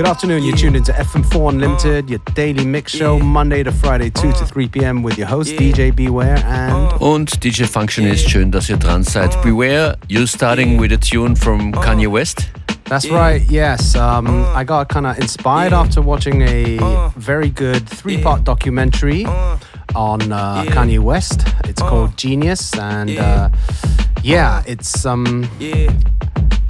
Good afternoon. You're tuned into FM4 Unlimited, your daily mix show, Monday to Friday, 2 to 3 p.m. with your host DJ Beware and. Und DJ Functionist. Schön, dass ihr dran seid. Beware, you starting with a tune from Kanye West? That's right, yes. Um, I got kind of inspired after watching a very good three part documentary on uh, Kanye West. It's called Genius, and uh, yeah, it's. Um,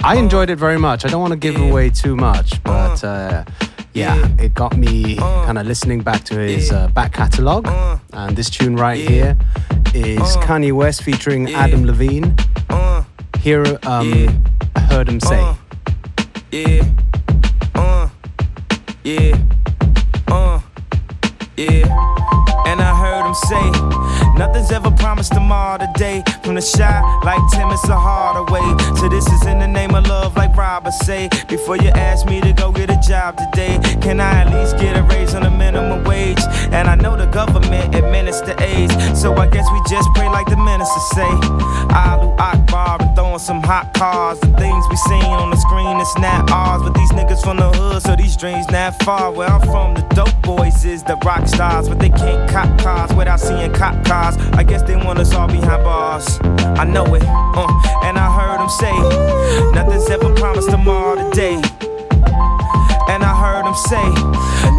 I enjoyed it very much. I don't want to give away too much, but uh, yeah, it got me kind of listening back to his uh, back catalogue. And this tune right here is Kanye West featuring Adam Levine. Here, um, I heard him say. Yeah, uh, yeah, uh, yeah. And I heard him say, Nothing's ever promised tomorrow today. From the shot like Tim, it's a harder way. So this is in the name of love, like Robert say. Before you ask me to go get a job today, can I at least get a raise on the minimum wage? And I know the government administer AIDS, so I guess we just pray like the minister say. Allahu Akbar and throwing some hot cars. The things we seen on the screen, it's not ours. But these niggas from the hood, so these dreams not far. Where I'm from, the dope boys is the rock stars, but they can't cop cars without seeing cop cars. I guess they want us all behind bars. I know it, uh, and I heard them say, nothing's ever promised tomorrow today. And I heard them say,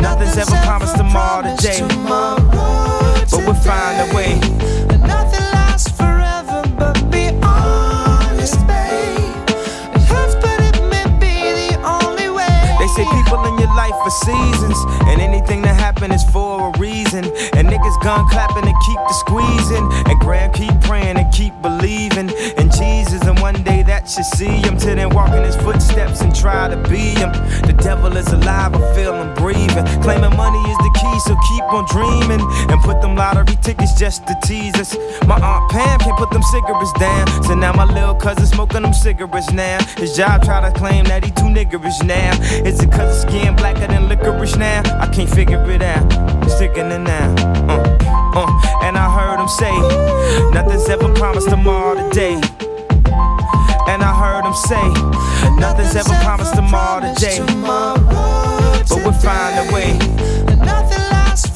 nothing's ever promised tomorrow today. But we'll find a way. Seasons, and anything that happen is for a reason. And niggas gun clapping and keep the squeezing, and Graham keep praying and keep believing in Jesus. And one day that should see him to then walk in his footsteps and try to be him. The devil is alive, I feel him breathing. Claiming money is the key, so keep on dreaming and put them lottery tickets just to tease us. My aunt Pam can't put them cigarettes down, so now my little cousin smoking them cigarettes now. His job try to claim that he too niggerish now. Is it cause his skin blacker than licorice now? I can't figure it out. It's sickening now. Uh, uh, and I heard him say, nothing's ever promised tomorrow today. And I heard him say, nothing's ever promised tomorrow today. But we'll find a way. Nothing lasts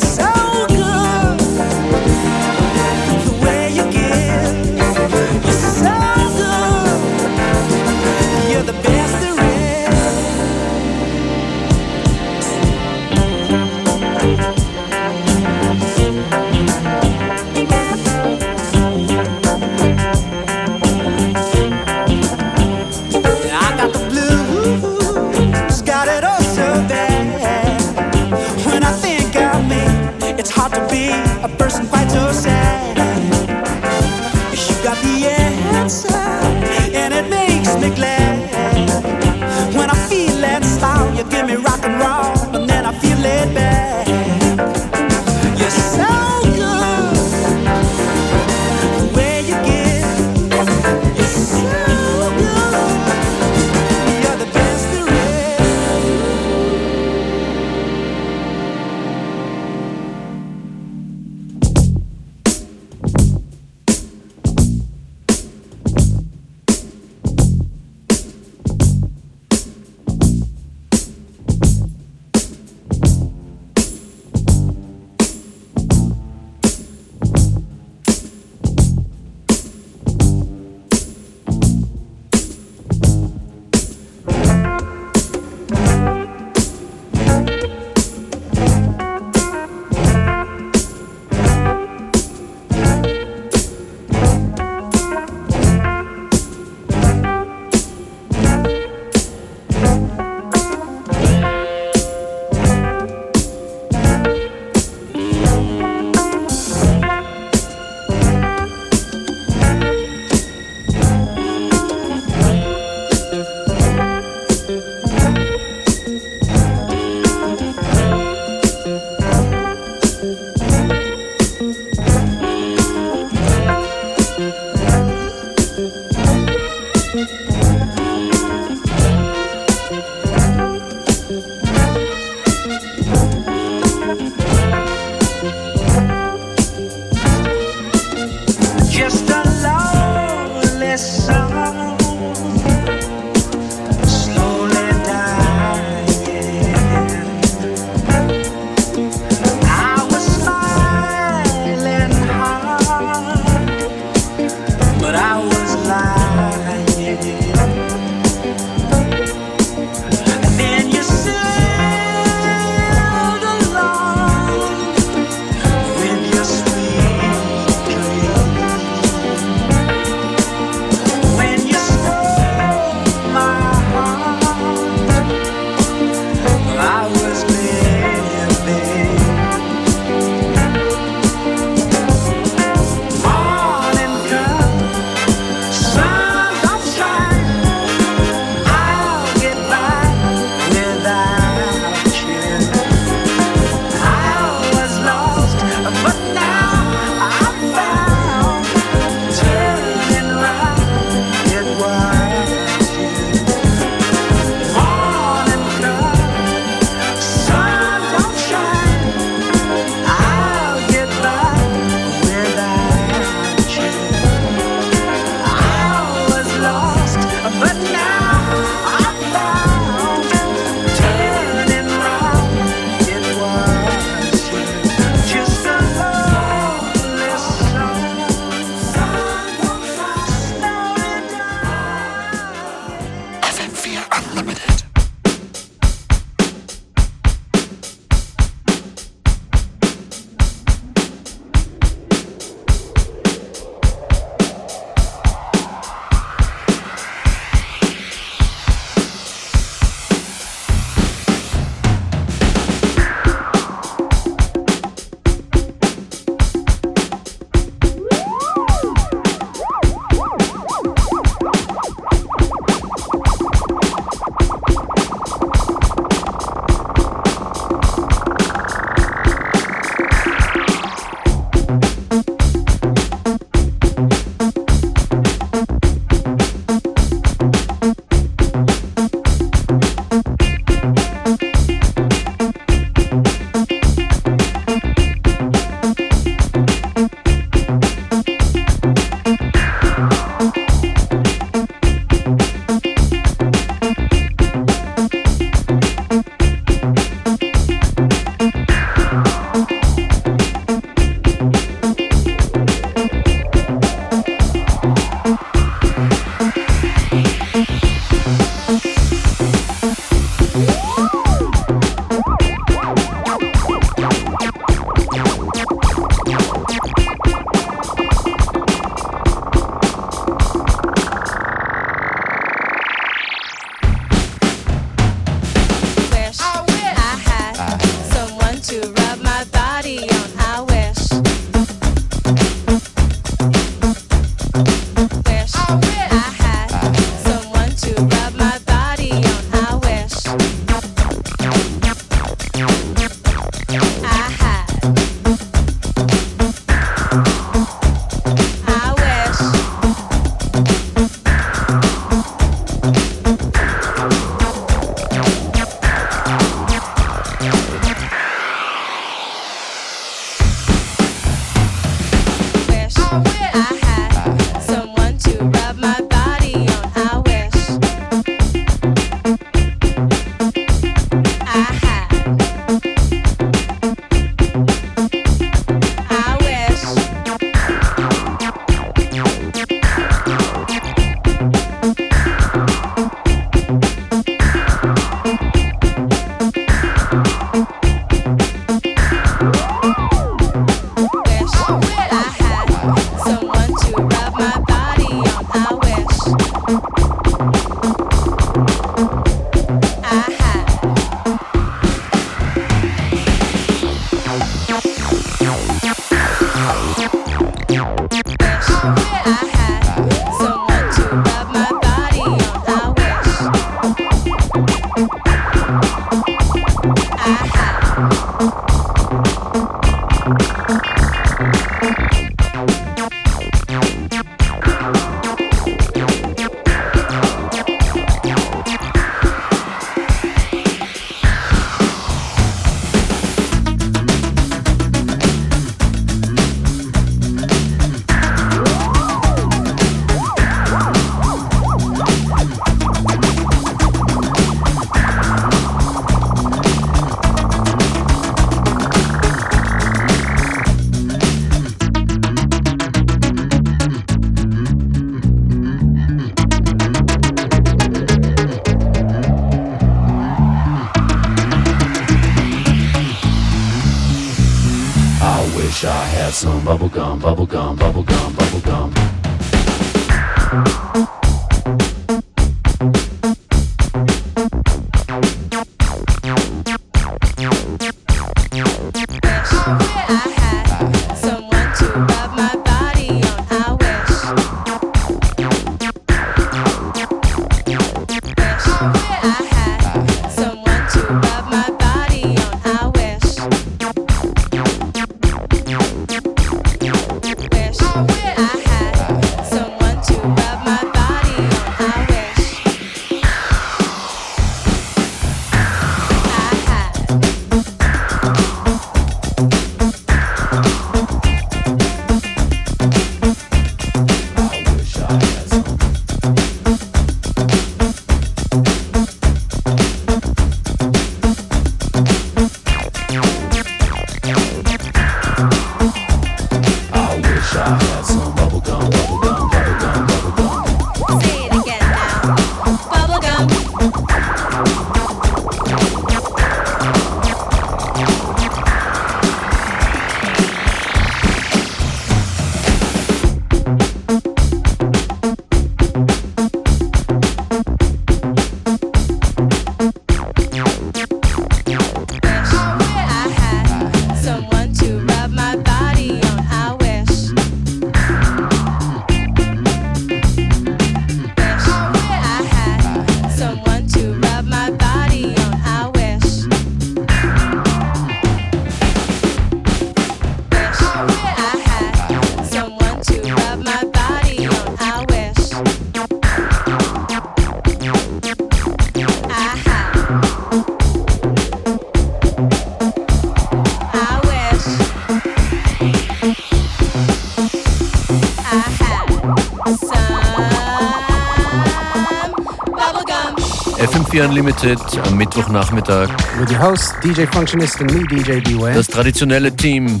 FM4 Unlimited am Mittwochnachmittag. With your host, DJ Functionist and me, DJ Beware. Das traditionelle Team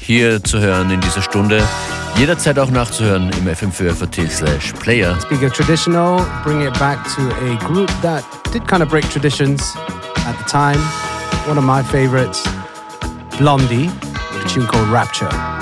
hier zu hören in dieser Stunde. Jederzeit auch nachzuhören im FM4FAT slash Player. Speaking of traditional, bring it back to a group that did kind of break traditions at the time. One of my favorites, Blondie, with a tune called Rapture.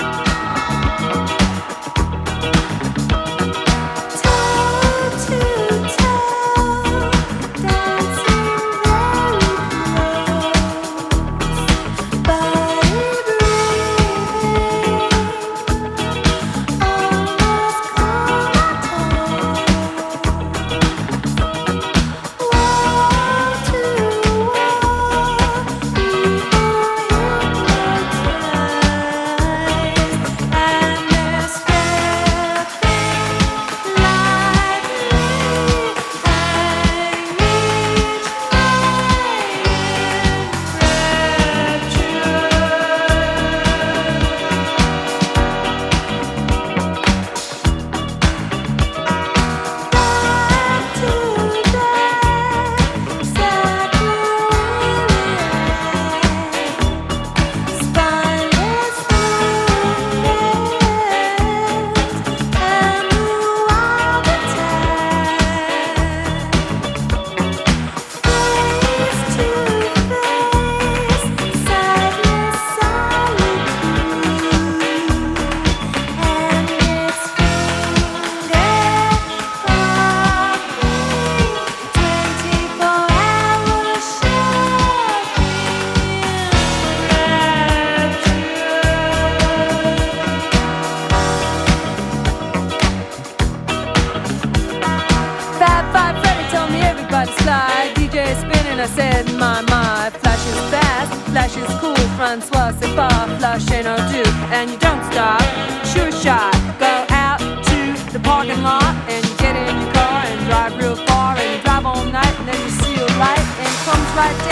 Face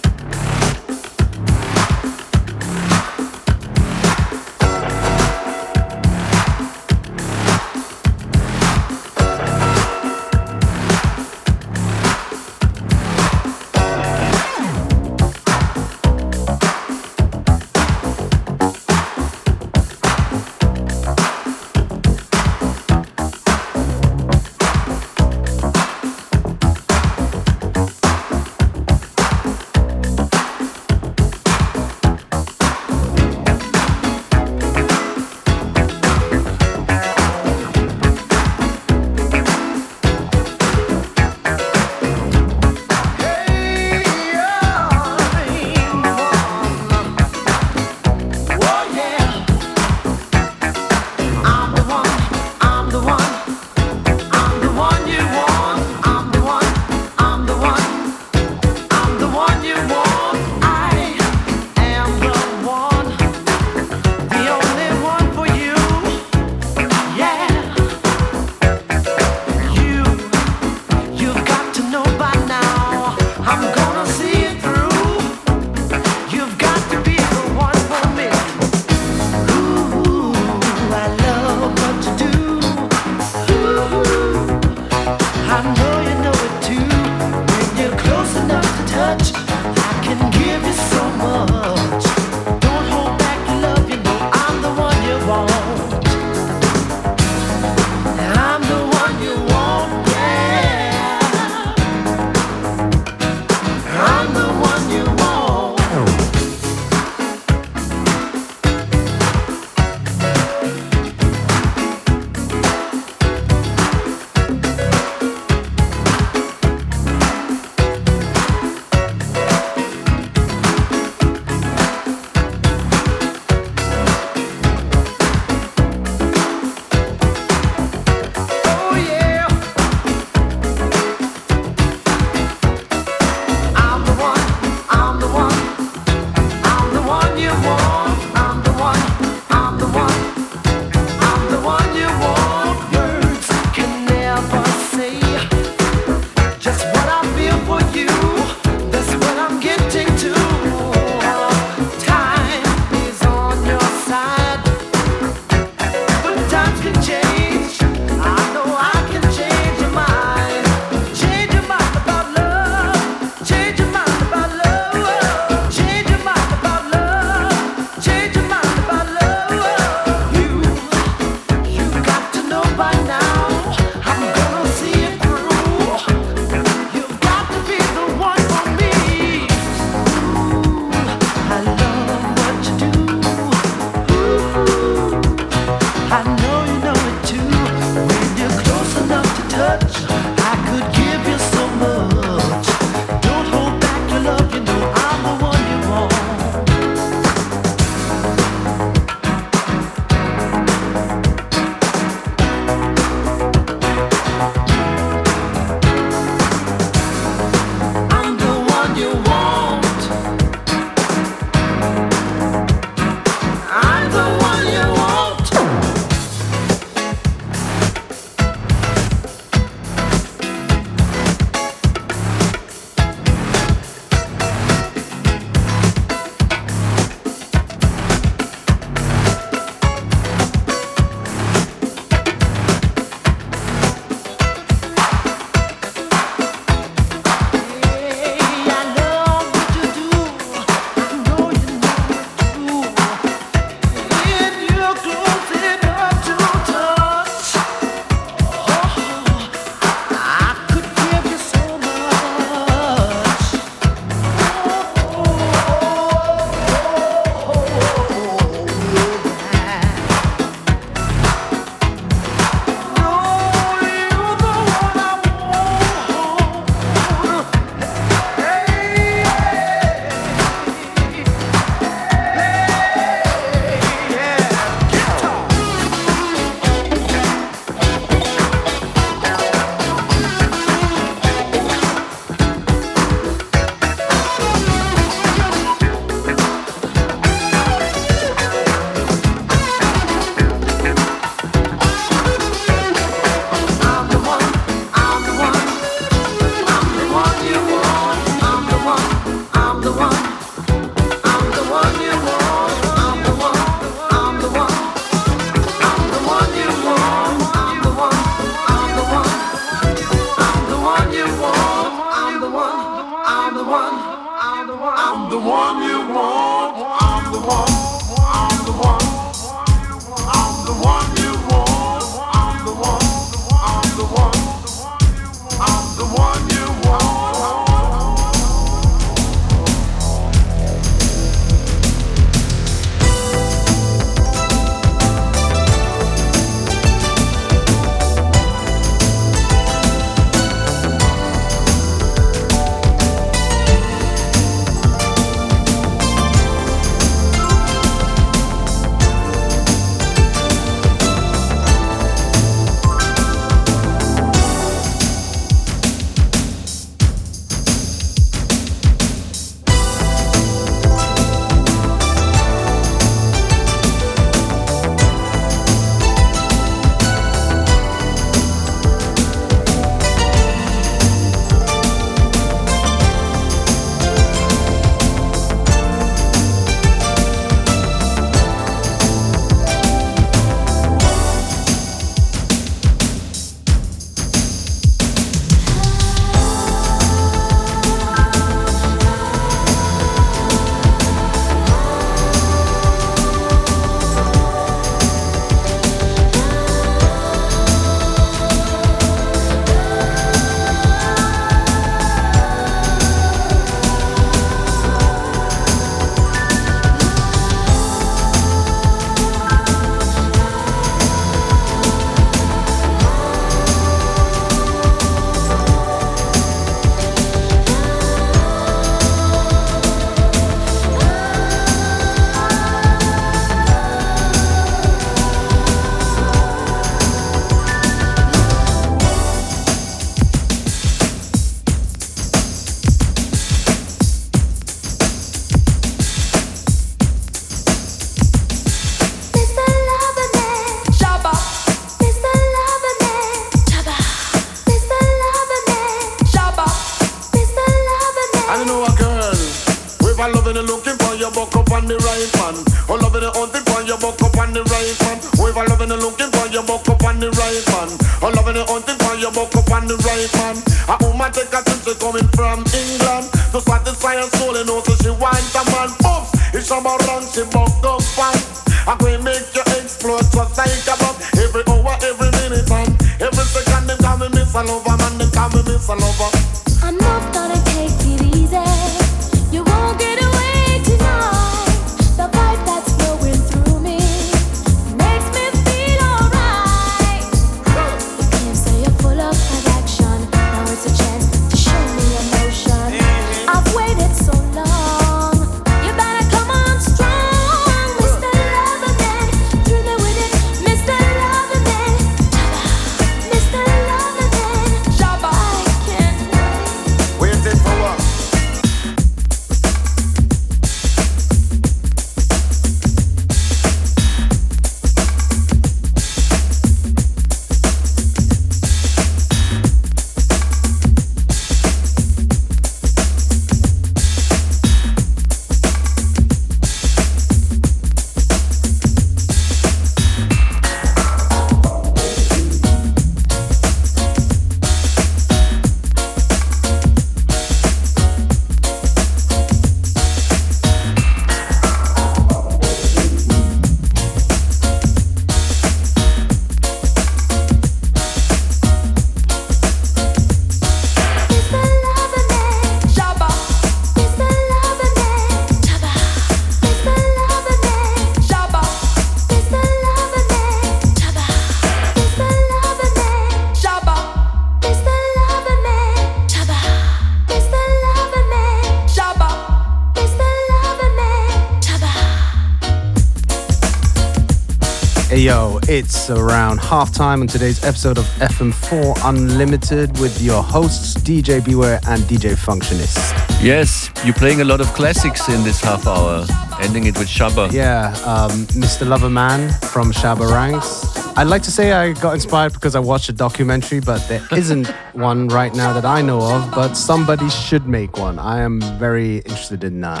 halftime on today's episode of FM4 Unlimited with your hosts DJ Beware and DJ Functionist. Yes, you're playing a lot of classics in this half hour, ending it with Shabba. Yeah, um, Mr. Loverman from Shabba Ranks. I'd like to say I got inspired because I watched a documentary, but there isn't one right now that I know of. But somebody should make one. I am very interested in uh,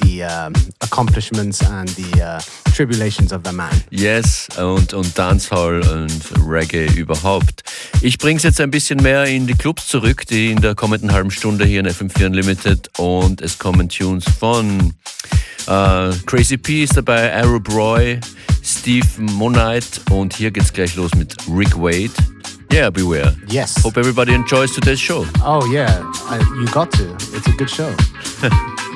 the um, accomplishments and the uh, tribulations of the man. Yes, und, und Dancehall und Reggae überhaupt. Ich bring's jetzt ein bisschen mehr in die Clubs zurück, die in der kommenden halben Stunde hier in FM4 Unlimited und es kommen Tunes von uh, Crazy P ist dabei, Arab Roy, Steve Monite und hier geht's gleich los mit Rick Wade. Yeah, beware. Yes. Hope everybody enjoys today's show. Oh yeah, I, you got to. It's a good show.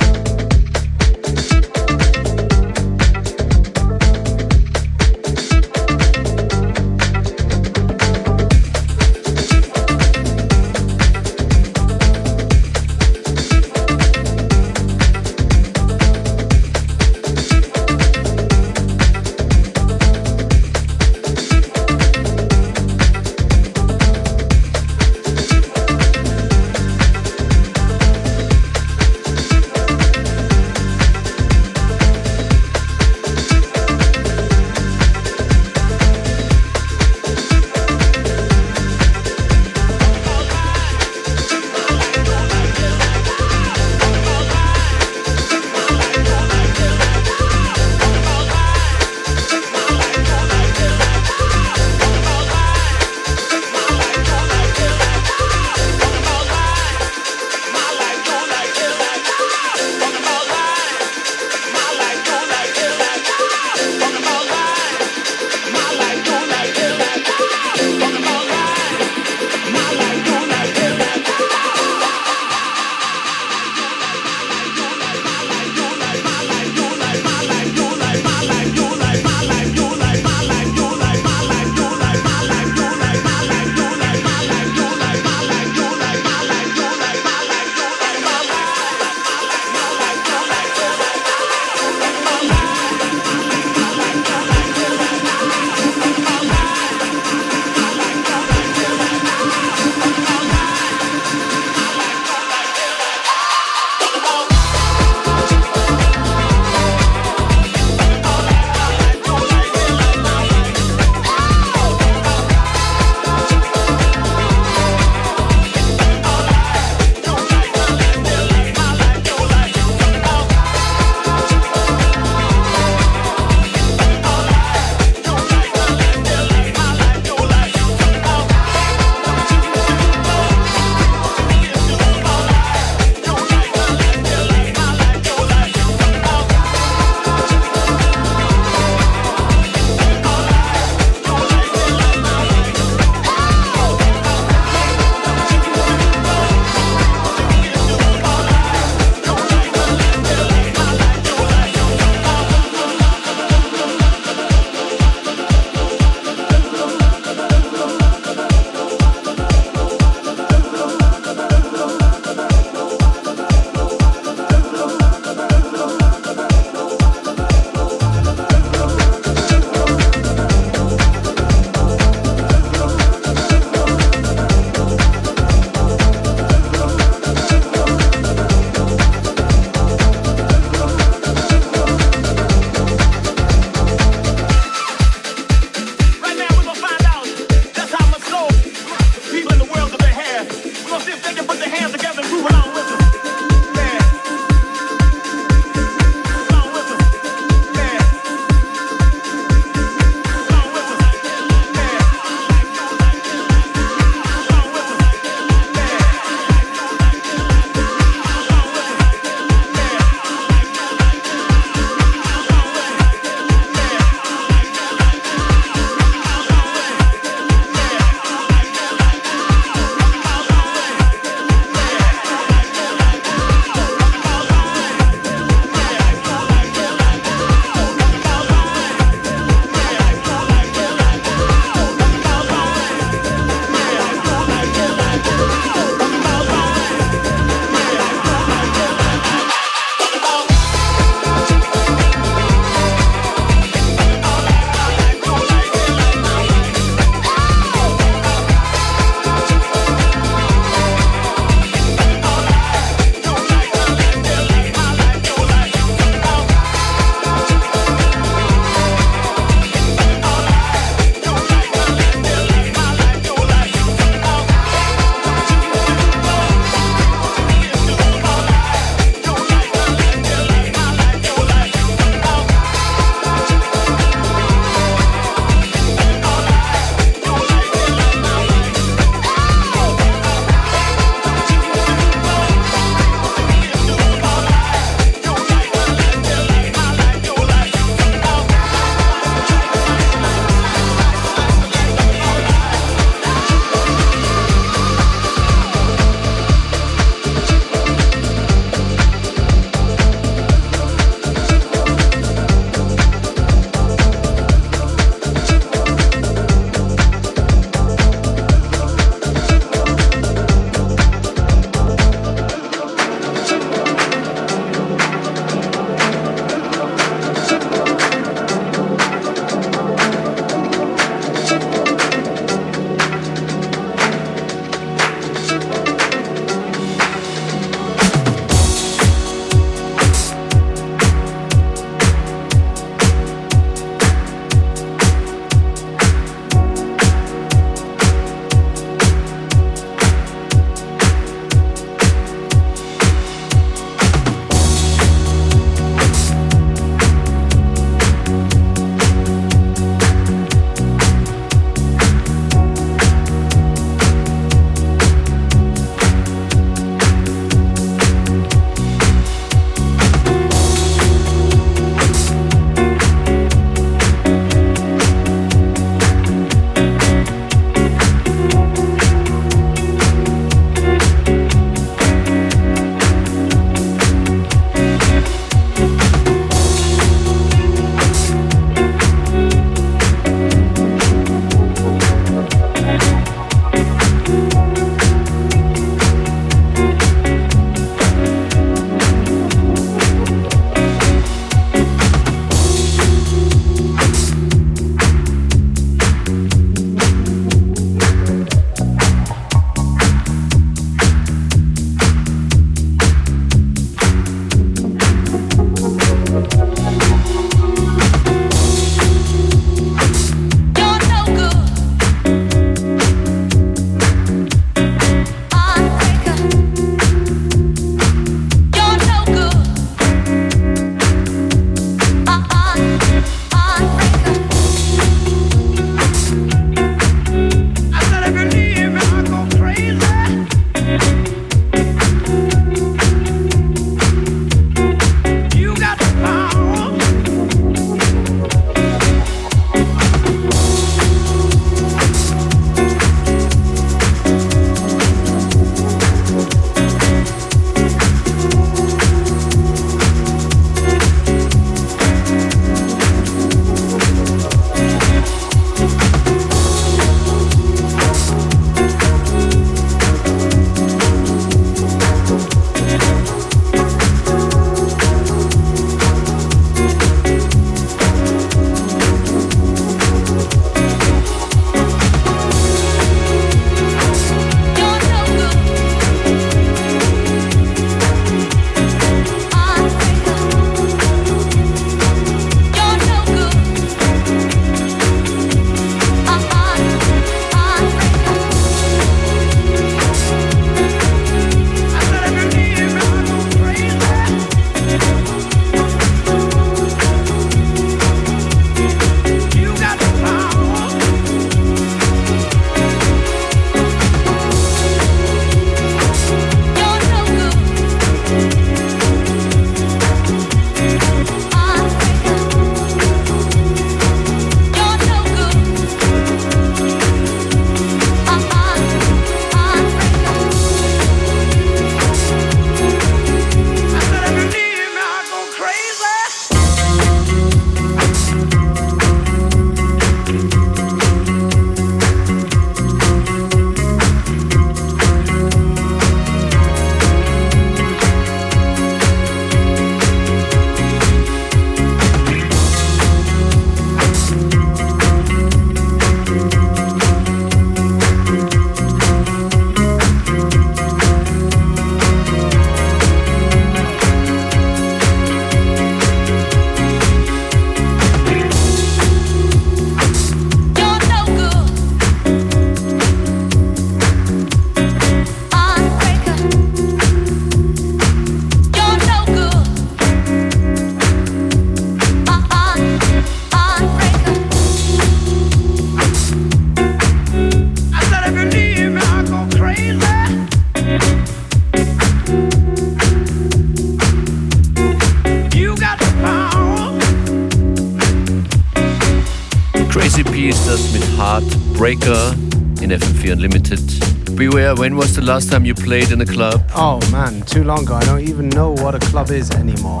when was the last time you played in a club? Oh man, too long ago. I don't even know what a club is anymore.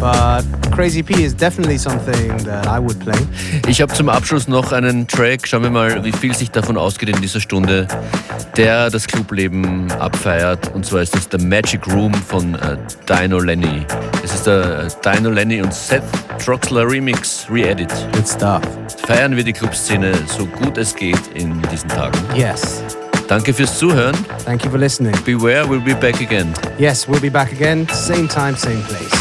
But Crazy P is definitely something that I would play. Ich habe zum Abschluss noch einen Track. Schauen wir mal, wie viel sich davon ausgeht in dieser Stunde, der das Clubleben abfeiert. Und zwar ist es The Magic Room von äh, Dino Lenny. Es ist der äh, Dino Lenny und Seth Troxler Remix Re-Edit. Good stuff. Feiern wir die Clubszene so gut es geht in diesen Tagen. Yes. Danke fürs Zuhören. Thank you for listening. Beware, we'll be back again. Yes, we'll be back again, same time, same place.